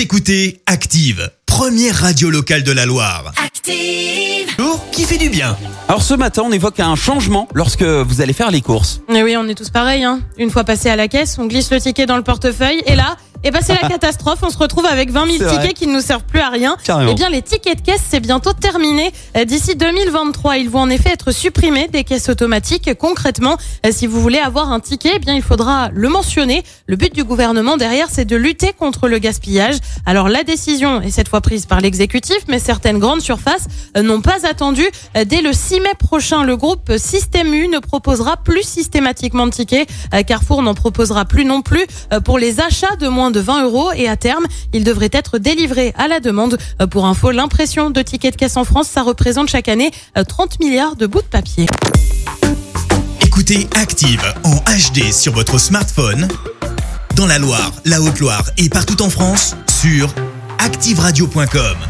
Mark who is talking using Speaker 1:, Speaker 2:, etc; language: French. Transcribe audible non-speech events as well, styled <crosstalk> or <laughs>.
Speaker 1: Vous écoutez Active, première radio locale de la Loire.
Speaker 2: Active.
Speaker 1: Bonjour, qui fait du bien?
Speaker 3: Alors ce matin, on évoque un changement lorsque vous allez faire les courses.
Speaker 4: Mais oui, on est tous pareils. Hein. Une fois passé à la caisse, on glisse le ticket dans le portefeuille et là, eh ben c'est la <laughs> catastrophe. On se retrouve avec 20 000
Speaker 3: C'est
Speaker 4: tickets
Speaker 3: vrai.
Speaker 4: qui ne nous servent plus à rien.
Speaker 3: Carrément.
Speaker 4: Eh bien, les tickets de caisse, c'est bientôt terminé. Euh, D'ici 2023, ils vont en effet être supprimés des caisses automatiques. Concrètement, euh, si vous voulez avoir un ticket, eh bien, il faudra le mentionner. Le but du gouvernement derrière, c'est de lutter contre le gaspillage. Alors, la décision est cette fois prise par l'exécutif, mais certaines grandes surfaces euh, n'ont pas attendu. Dès le 6 mai prochain, le groupe Système U ne proposera plus systématiquement de tickets. Carrefour n'en proposera plus non plus pour les achats de moins de 20 euros et à terme, ils devraient être délivrés à la demande. Euh, Pour info, l'impression de tickets de caisse en France, ça représente chaque année euh, 30 milliards de bouts de papier.
Speaker 1: Écoutez Active en HD sur votre smartphone, dans la Loire, la Haute-Loire et partout en France, sur activeradio.com.